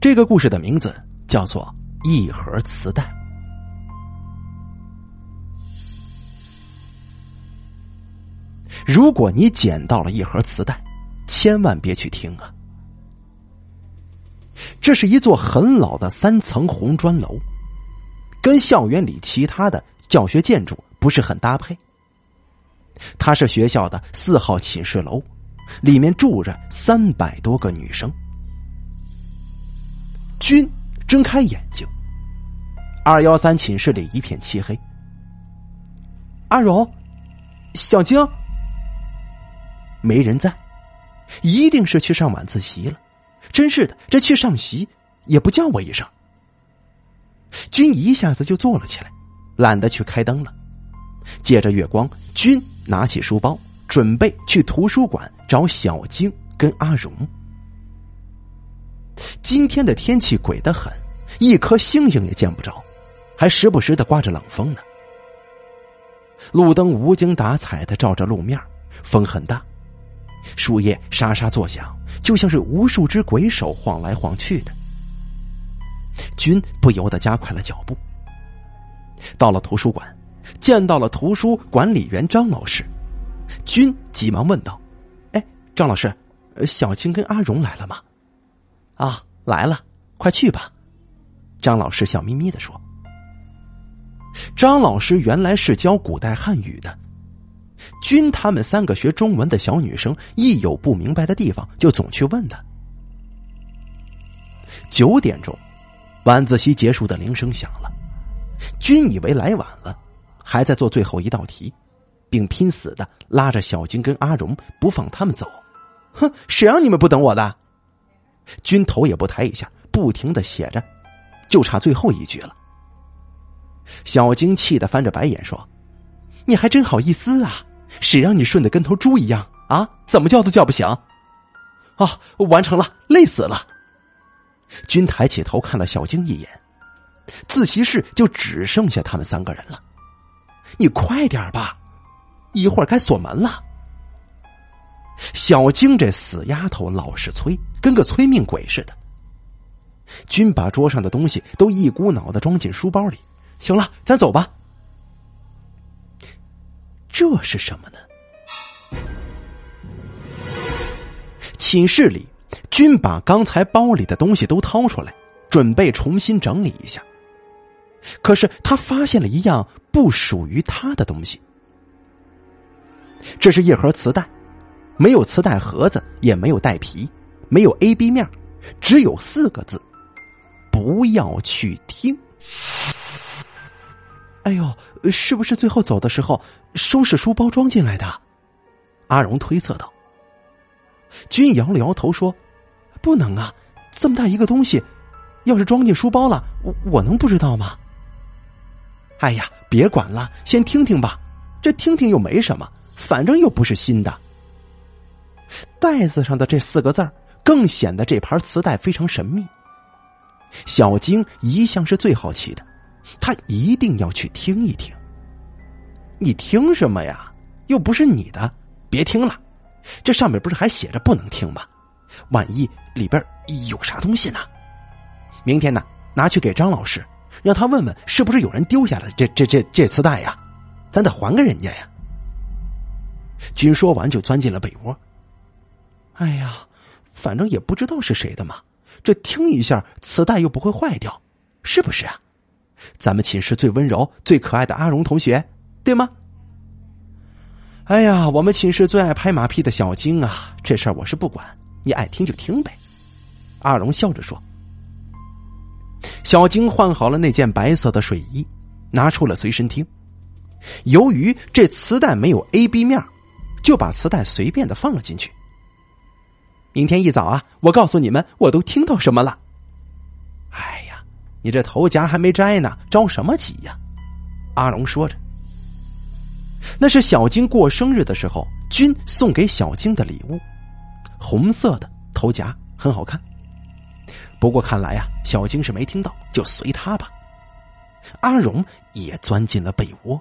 这个故事的名字叫做《一盒磁带》。如果你捡到了一盒磁带，千万别去听啊！这是一座很老的三层红砖楼，跟校园里其他的教学建筑不是很搭配。它是学校的四号寝室楼，里面住着三百多个女生。君睁开眼睛，二幺三寝室里一片漆黑。阿荣，小晶，没人在，一定是去上晚自习了。真是的，这去上习也不叫我一声。君一下子就坐了起来，懒得去开灯了。借着月光，君拿起书包，准备去图书馆找小晶跟阿荣。今天的天气鬼得很，一颗星星也见不着，还时不时的刮着冷风呢。路灯无精打采的照着路面，风很大，树叶沙沙作响，就像是无数只鬼手晃来晃去的。君不由得加快了脚步，到了图书馆。见到了图书管理员张老师，君急忙问道：“哎，张老师，小青跟阿荣来了吗？”“啊，来了，快去吧。”张老师笑眯眯的说。张老师原来是教古代汉语的，君他们三个学中文的小女生一有不明白的地方，就总去问他。九点钟，晚自习结束的铃声响了，君以为来晚了。还在做最后一道题，并拼死的拉着小金跟阿荣不放他们走。哼，谁让你们不等我的？军头也不抬一下，不停的写着，就差最后一句了。小晶气得翻着白眼说：“你还真好意思啊！谁让你顺的跟头猪一样啊？怎么叫都叫不醒。”啊，完成了，累死了。军抬起头看了小晶一眼，自习室就只剩下他们三个人了。你快点吧，一会儿该锁门了。小晶这死丫头老是催，跟个催命鬼似的。君把桌上的东西都一股脑的装进书包里。行了，咱走吧。这是什么呢？寝室里，君把刚才包里的东西都掏出来，准备重新整理一下。可是他发现了一样不属于他的东西，这是一盒磁带，没有磁带盒子，也没有带皮，没有 A B 面，只有四个字：不要去听。哎呦，是不是最后走的时候收拾书包装进来的？阿荣推测道。君摇了摇头说：“不能啊，这么大一个东西，要是装进书包了，我我能不知道吗？”哎呀，别管了，先听听吧。这听听又没什么，反正又不是新的。袋子上的这四个字更显得这盘磁带非常神秘。小晶一向是最好奇的，他一定要去听一听。你听什么呀？又不是你的，别听了。这上面不是还写着不能听吗？万一里边有啥东西呢？明天呢，拿去给张老师。让他问问是不是有人丢下了这这这这磁带呀？咱得还给人家呀。君说完就钻进了被窝。哎呀，反正也不知道是谁的嘛，这听一下磁带又不会坏掉，是不是啊？咱们寝室最温柔、最可爱的阿荣同学，对吗？哎呀，我们寝室最爱拍马屁的小晶啊，这事儿我是不管，你爱听就听呗。阿荣笑着说。小晶换好了那件白色的睡衣，拿出了随身听。由于这磁带没有 A B 面，就把磁带随便的放了进去。明天一早啊，我告诉你们我都听到什么了。哎呀，你这头夹还没摘呢，着什么急呀？阿荣说着，那是小晶过生日的时候，君送给小晶的礼物，红色的头夹，很好看。不过看来呀，小晶是没听到，就随他吧。阿荣也钻进了被窝，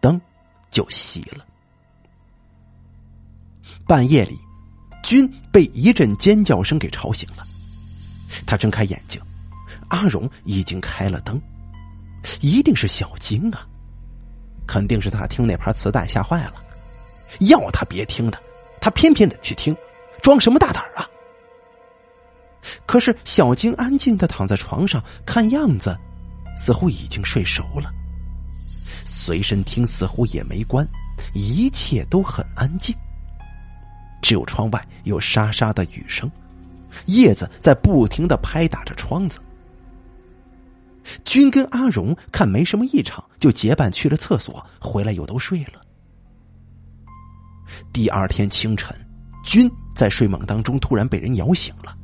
灯就熄了。半夜里，君被一阵尖叫声给吵醒了。他睁开眼睛，阿荣已经开了灯，一定是小晶啊！肯定是他听那盘磁带吓坏了，要他别听的，他偏偏得去听，装什么大胆啊！可是小晶安静的躺在床上，看样子似乎已经睡熟了。随身听似乎也没关，一切都很安静，只有窗外有沙沙的雨声，叶子在不停的拍打着窗子。君跟阿荣看没什么异常，就结伴去了厕所，回来又都睡了。第二天清晨，君在睡梦当中突然被人摇醒了，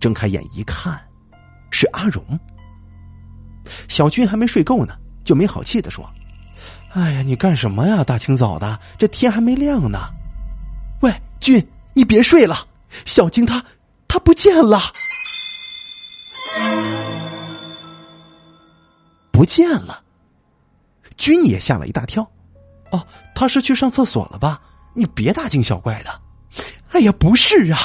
睁开眼一看，是阿荣。小军还没睡够呢。就没好气的说：“哎呀，你干什么呀？大清早的，这天还没亮呢。喂，君，你别睡了，小金他他不见了，不见了。”君也吓了一大跳。哦，他是去上厕所了吧？你别大惊小怪的。哎呀，不是啊，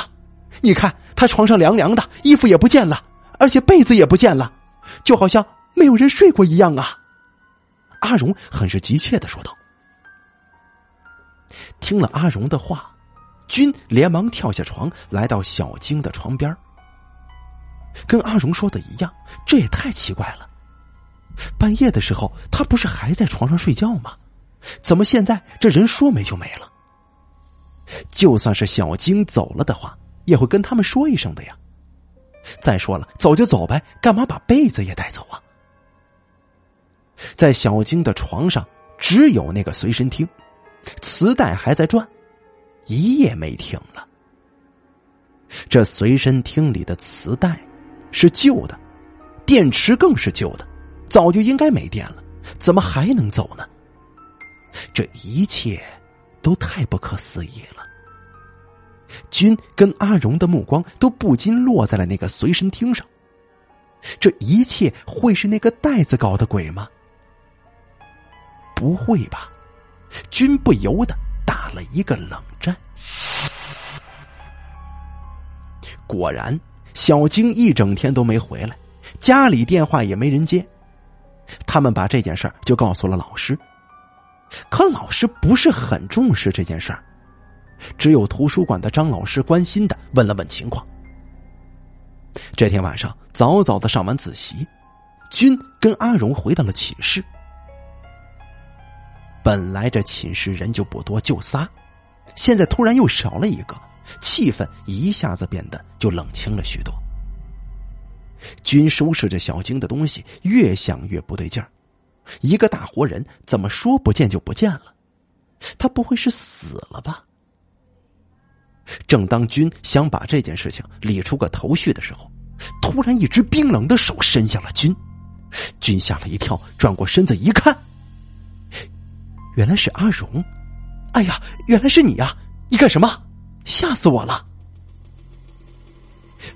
你看他床上凉凉的，衣服也不见了，而且被子也不见了，就好像没有人睡过一样啊。阿荣很是急切的说道。听了阿荣的话，君连忙跳下床，来到小晶的床边跟阿荣说的一样，这也太奇怪了。半夜的时候，他不是还在床上睡觉吗？怎么现在这人说没就没了？就算是小晶走了的话，也会跟他们说一声的呀。再说了，走就走呗，干嘛把被子也带走啊？在小晶的床上，只有那个随身听，磁带还在转，一夜没停了。这随身听里的磁带是旧的，电池更是旧的，早就应该没电了，怎么还能走呢？这一切都太不可思议了。君跟阿荣的目光都不禁落在了那个随身听上，这一切会是那个袋子搞的鬼吗？不会吧？君不由得打了一个冷战。果然，小晶一整天都没回来，家里电话也没人接。他们把这件事儿就告诉了老师，可老师不是很重视这件事儿，只有图书馆的张老师关心的问了问情况。这天晚上早早的上完自习，君跟阿荣回到了寝室。本来这寝室人就不多，就仨，现在突然又少了一个，气氛一下子变得就冷清了许多。君收拾着小晶的东西，越想越不对劲儿。一个大活人怎么说不见就不见了？他不会是死了吧？正当君想把这件事情理出个头绪的时候，突然一只冰冷的手伸向了君，君吓了一跳，转过身子一看。原来是阿荣，哎呀，原来是你呀！你干什么？吓死我了！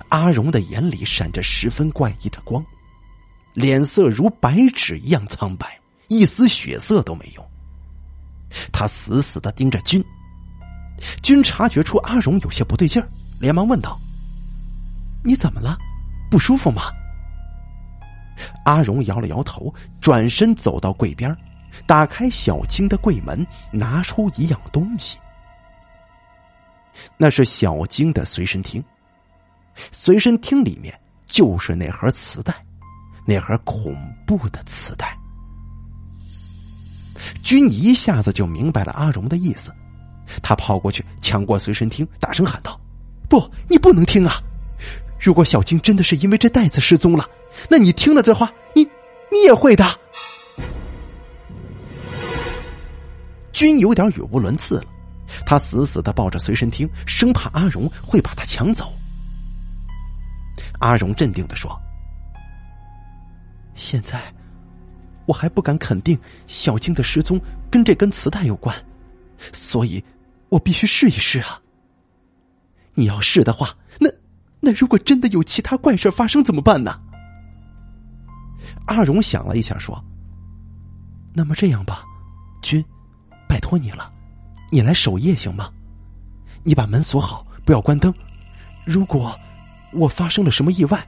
阿荣的眼里闪着十分怪异的光，脸色如白纸一样苍白，一丝血色都没有。他死死的盯着君，君察觉出阿荣有些不对劲儿，连忙问道：“你怎么了？不舒服吗？”阿荣摇了摇头，转身走到柜边打开小青的柜门，拿出一样东西。那是小晶的随身听，随身听里面就是那盒磁带，那盒恐怖的磁带。君一下子就明白了阿荣的意思，他跑过去抢过随身听，大声喊道：“不，你不能听啊！如果小晶真的是因为这袋子失踪了，那你听了这话，你你也会的。”君有点语无伦次了，他死死的抱着随身听，生怕阿荣会把他抢走。阿荣镇定的说：“现在我还不敢肯定小静的失踪跟这根磁带有关，所以我必须试一试啊。你要试的话，那那如果真的有其他怪事发生怎么办呢？”阿荣想了一下说：“那么这样吧，君。”托你了，你来守夜行吗？你把门锁好，不要关灯。如果我发生了什么意外，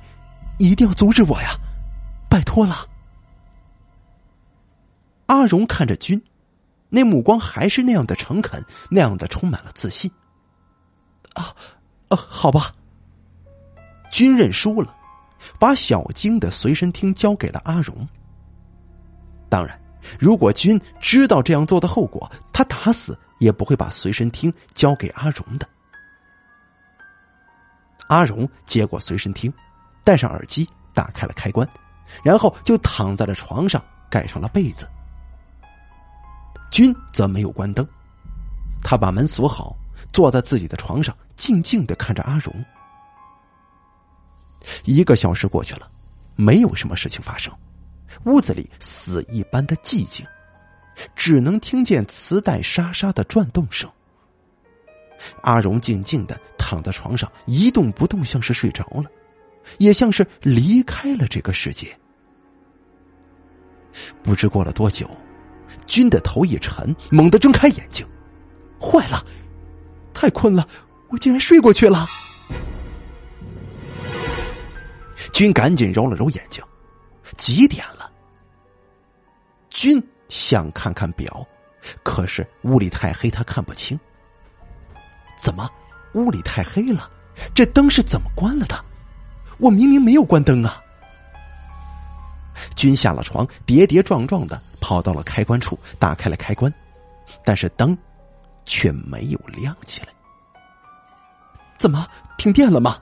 一定要阻止我呀！拜托了。阿荣看着君，那目光还是那样的诚恳，那样的充满了自信。啊，呃，好吧。君认输了，把小晶的随身听交给了阿荣。当然，如果君知道这样做的后果，他打死也不会把随身听交给阿荣的。阿荣接过随身听，戴上耳机，打开了开关，然后就躺在了床上，盖上了被子。君则没有关灯，他把门锁好，坐在自己的床上，静静的看着阿荣。一个小时过去了，没有什么事情发生，屋子里死一般的寂静，只能听见磁带沙沙的转动声。阿荣静静的躺在床上，一动不动，像是睡着了，也像是离开了这个世界。不知过了多久，君的头一沉，猛地睁开眼睛，坏了，太困了，我竟然睡过去了。君赶紧揉了揉眼睛，几点了？君想看看表，可是屋里太黑，他看不清。怎么，屋里太黑了？这灯是怎么关了的？我明明没有关灯啊！君下了床，跌跌撞撞的跑到了开关处，打开了开关，但是灯却没有亮起来。怎么停电了吗？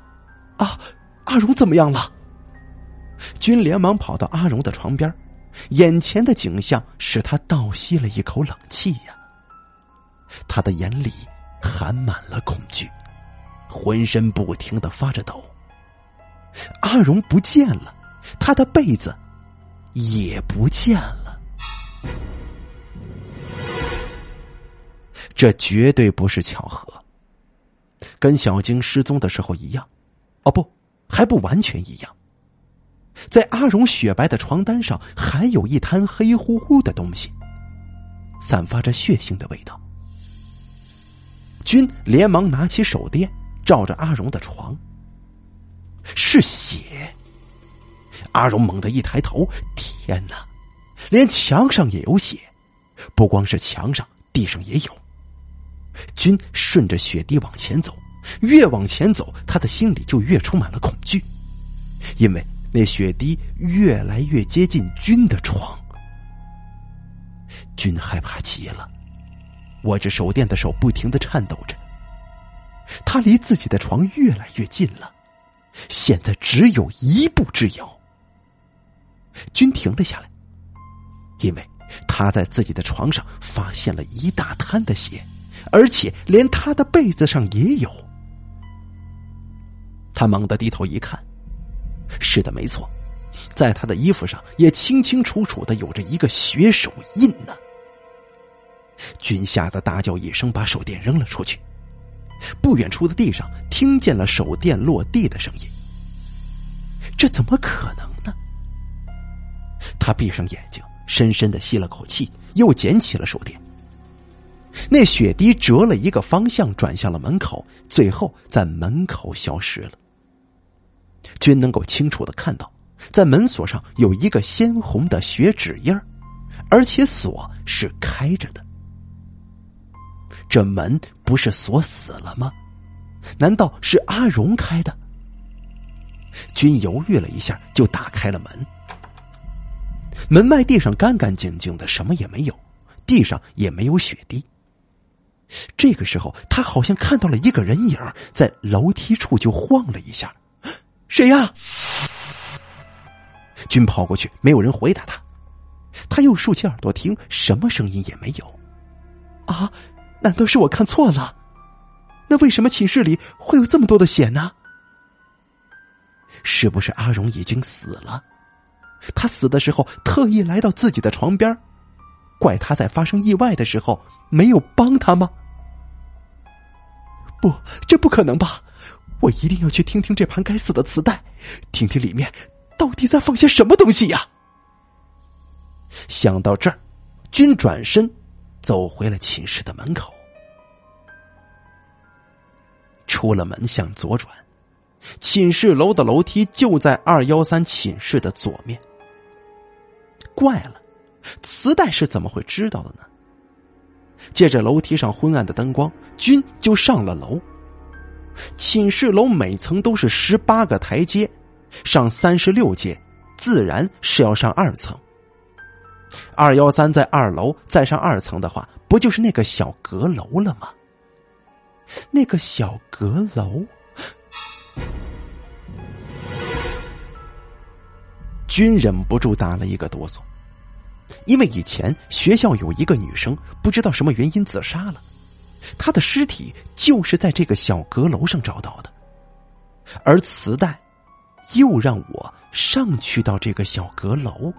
啊，阿荣怎么样了？君连忙跑到阿荣的床边，眼前的景象使他倒吸了一口冷气呀。他的眼里含满了恐惧，浑身不停的发着抖。阿荣不见了，他的被子也不见了。这绝对不是巧合，跟小晶失踪的时候一样，哦不，还不完全一样。在阿荣雪白的床单上，还有一滩黑乎乎的东西，散发着血腥的味道。君连忙拿起手电，照着阿荣的床，是血。阿荣猛地一抬头，天哪，连墙上也有血，不光是墙上，地上也有。君顺着血滴往前走，越往前走，他的心里就越充满了恐惧，因为。那血滴越来越接近君的床，君害怕极了，握着手电的手不停的颤抖着。他离自己的床越来越近了，现在只有一步之遥。君停了下来，因为他在自己的床上发现了一大滩的血，而且连他的被子上也有。他猛地低头一看。是的，没错，在他的衣服上也清清楚楚的有着一个血手印呢。君吓得大叫一声，把手电扔了出去。不远处的地上听见了手电落地的声音。这怎么可能呢？他闭上眼睛，深深的吸了口气，又捡起了手电。那血滴折了一个方向，转向了门口，最后在门口消失了。均能够清楚的看到，在门锁上有一个鲜红的血指印儿而且锁是开着的。这门不是锁死了吗？难道是阿荣开的？君犹豫了一下，就打开了门。门外地上干干净净的，什么也没有，地上也没有血滴。这个时候，他好像看到了一个人影，在楼梯处就晃了一下。谁呀？君跑过去，没有人回答他。他又竖起耳朵听，什么声音也没有。啊，难道是我看错了？那为什么寝室里会有这么多的血呢？是不是阿荣已经死了？他死的时候特意来到自己的床边，怪他在发生意外的时候没有帮他吗？不，这不可能吧！我一定要去听听这盘该死的磁带，听听里面到底在放些什么东西呀！想到这儿，君转身走回了寝室的门口。出了门向左转，寝室楼的楼梯就在二幺三寝室的左面。怪了，磁带是怎么会知道的呢？借着楼梯上昏暗的灯光，君就上了楼。寝室楼每层都是十八个台阶，上三十六阶，自然是要上二层。二幺三在二楼，再上二层的话，不就是那个小阁楼了吗？那个小阁楼，君忍不住打了一个哆嗦，因为以前学校有一个女生不知道什么原因自杀了，他的尸体就是在这个小阁楼上找到的，而磁带又让我上去到这个小阁楼，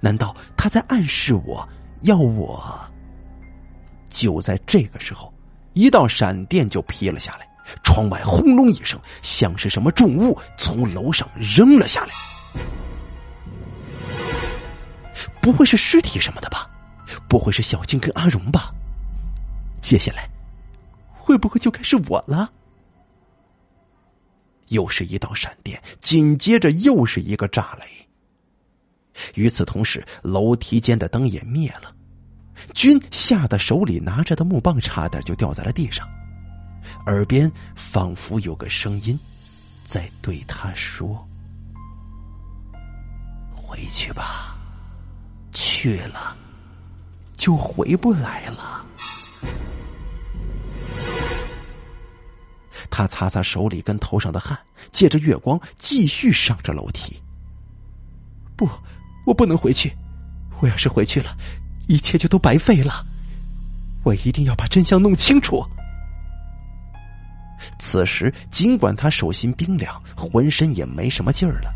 难道他在暗示我要我？就在这个时候。一道闪电就劈了下来，窗外轰隆一声，像是什么重物从楼上扔了下来。不会是尸体什么的吧？不会是小静跟阿荣吧？接下来，会不会就该是我了？又是一道闪电，紧接着又是一个炸雷。与此同时，楼梯间的灯也灭了。君吓得手里拿着的木棒差点就掉在了地上，耳边仿佛有个声音在对他说：“回去吧，去了就回不来了。”他擦擦手里跟头上的汗，借着月光继续上着楼梯。不，我不能回去，我要是回去了。一切就都白费了，我一定要把真相弄清楚。此时，尽管他手心冰凉，浑身也没什么劲儿了，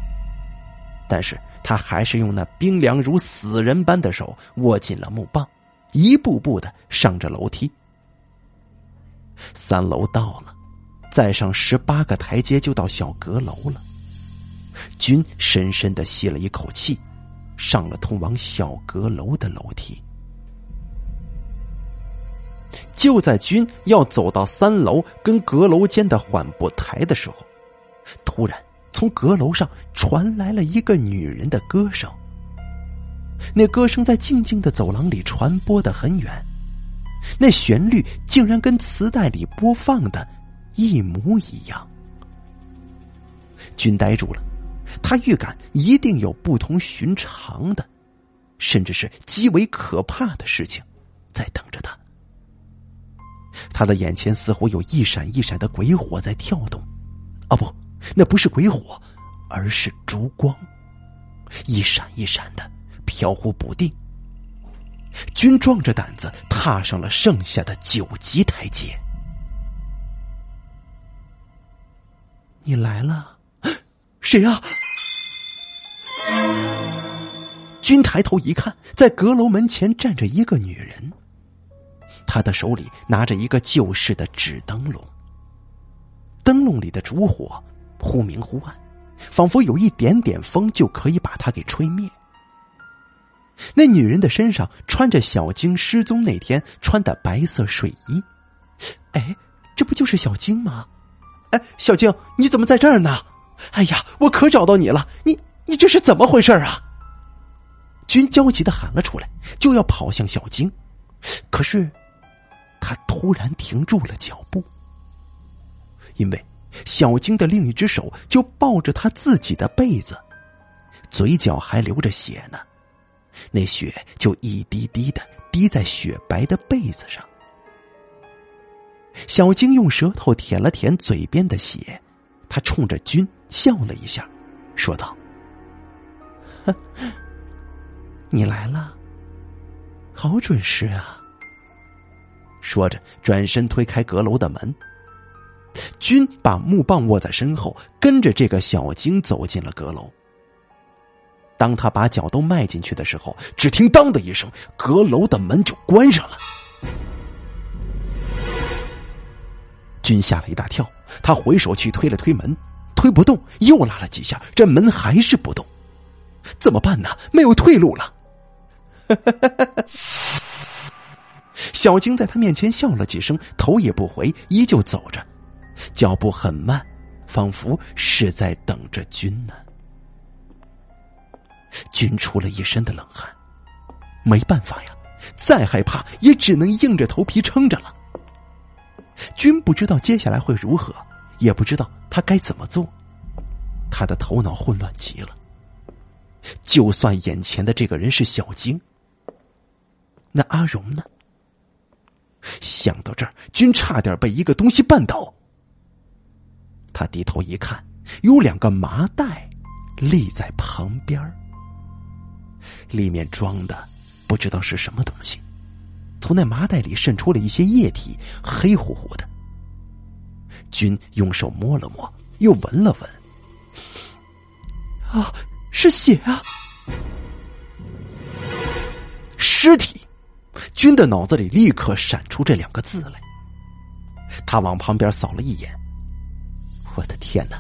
但是他还是用那冰凉如死人般的手握紧了木棒，一步步的上着楼梯。三楼到了，再上十八个台阶就到小阁楼了。君深深的吸了一口气。上了通往小阁楼的楼梯，就在君要走到三楼跟阁楼间的缓步台的时候，突然从阁楼上传来了一个女人的歌声。那歌声在静静的走廊里传播的很远，那旋律竟然跟磁带里播放的一模一样。君呆住了。他预感一定有不同寻常的，甚至是极为可怕的事情在等着他。他的眼前似乎有一闪一闪的鬼火在跳动，哦不，那不是鬼火，而是烛光，一闪一闪的，飘忽不定。君壮着胆子踏上了剩下的九级台阶。你来了，谁啊？君抬头一看，在阁楼门前站着一个女人，她的手里拿着一个旧式的纸灯笼，灯笼里的烛火忽明忽暗，仿佛有一点点风就可以把它给吹灭。那女人的身上穿着小晶失踪那天穿的白色睡衣，哎，这不就是小晶吗？哎，小晶，你怎么在这儿呢？哎呀，我可找到你了，你你这是怎么回事啊？君焦急的喊了出来，就要跑向小晶，可是他突然停住了脚步，因为小晶的另一只手就抱着他自己的被子，嘴角还流着血呢，那血就一滴滴的滴在雪白的被子上。小晶用舌头舔了舔嘴边的血，他冲着君笑了一下，说道：“。”你来了，好准时啊！说着，转身推开阁楼的门。君把木棒握在身后，跟着这个小精走进了阁楼。当他把脚都迈进去的时候，只听“当”的一声，阁楼的门就关上了。君吓了一大跳，他回手去推了推门，推不动，又拉了几下，这门还是不动。怎么办呢？没有退路了。小晶在他面前笑了几声，头也不回，依旧走着，脚步很慢，仿佛是在等着君呢。君出了一身的冷汗，没办法呀，再害怕也只能硬着头皮撑着了。君不知道接下来会如何，也不知道他该怎么做，他的头脑混乱极了。就算眼前的这个人是小晶，那阿荣呢？想到这儿，君差点被一个东西绊倒。他低头一看，有两个麻袋立在旁边里面装的不知道是什么东西。从那麻袋里渗出了一些液体，黑乎乎的。君用手摸了摸，又闻了闻，啊，是血啊！尸体。君的脑子里立刻闪出这两个字来。他往旁边扫了一眼，我的天哪，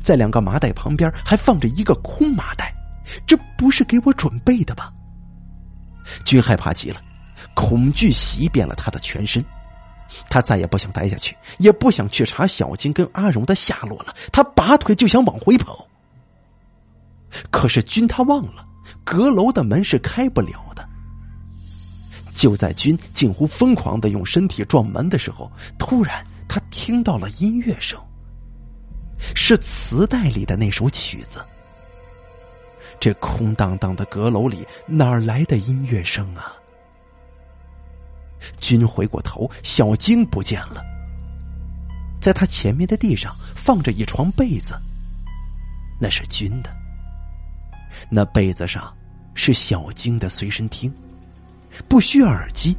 在两个麻袋旁边还放着一个空麻袋，这不是给我准备的吧？君害怕极了，恐惧袭遍了他的全身，他再也不想待下去，也不想去查小金跟阿荣的下落了。他拔腿就想往回跑，可是君他忘了，阁楼的门是开不了的。就在君近乎疯狂的用身体撞门的时候，突然他听到了音乐声，是磁带里的那首曲子。这空荡荡的阁楼里哪儿来的音乐声啊？君回过头，小晶不见了，在他前面的地上放着一床被子，那是君的。那被子上是小晶的随身听。不需要耳机，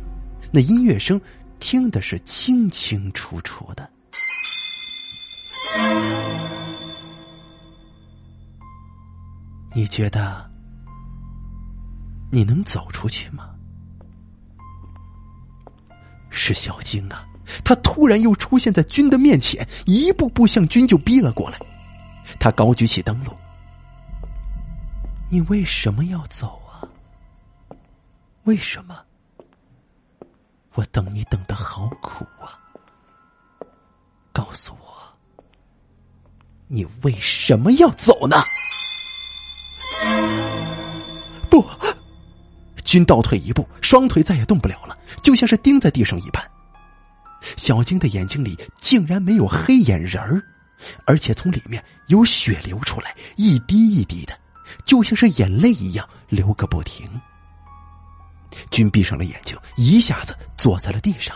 那音乐声听的是清清楚楚的。你觉得你能走出去吗？是小晶啊，他突然又出现在君的面前，一步步向君就逼了过来。他高举起灯笼，你为什么要走啊？为什么？我等你等的好苦啊！告诉我，你为什么要走呢？不，君倒退一步，双腿再也动不了了，就像是钉在地上一般。小晶的眼睛里竟然没有黑眼仁儿，而且从里面有血流出来，一滴一滴的，就像是眼泪一样流个不停。君闭上了眼睛，一下子坐在了地上。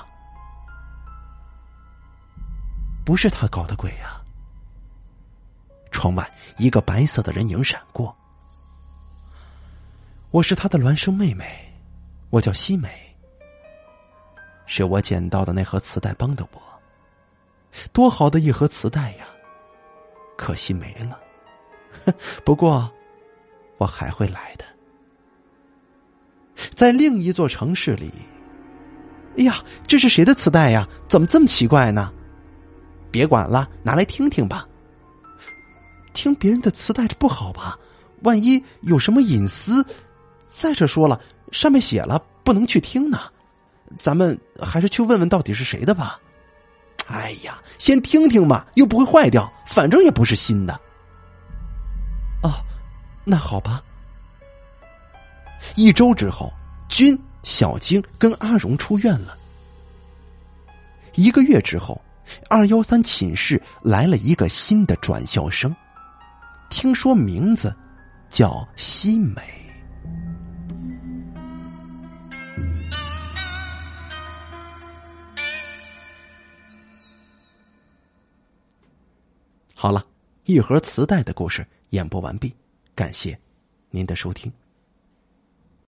不是他搞的鬼呀！窗外一个白色的人影闪过。我是他的孪生妹妹，我叫西美。是我捡到的那盒磁带帮的我。多好的一盒磁带呀！可惜没了。不过，我还会来的。在另一座城市里，哎呀，这是谁的磁带呀？怎么这么奇怪呢？别管了，拿来听听吧。听别人的磁带这不好吧？万一有什么隐私？再者说了，上面写了不能去听呢。咱们还是去问问到底是谁的吧。哎呀，先听听嘛，又不会坏掉，反正也不是新的。哦，那好吧。一周之后，君、小晶跟阿荣出院了。一个月之后，二幺三寝室来了一个新的转校生，听说名字叫西美。好了，一盒磁带的故事演播完毕，感谢您的收听。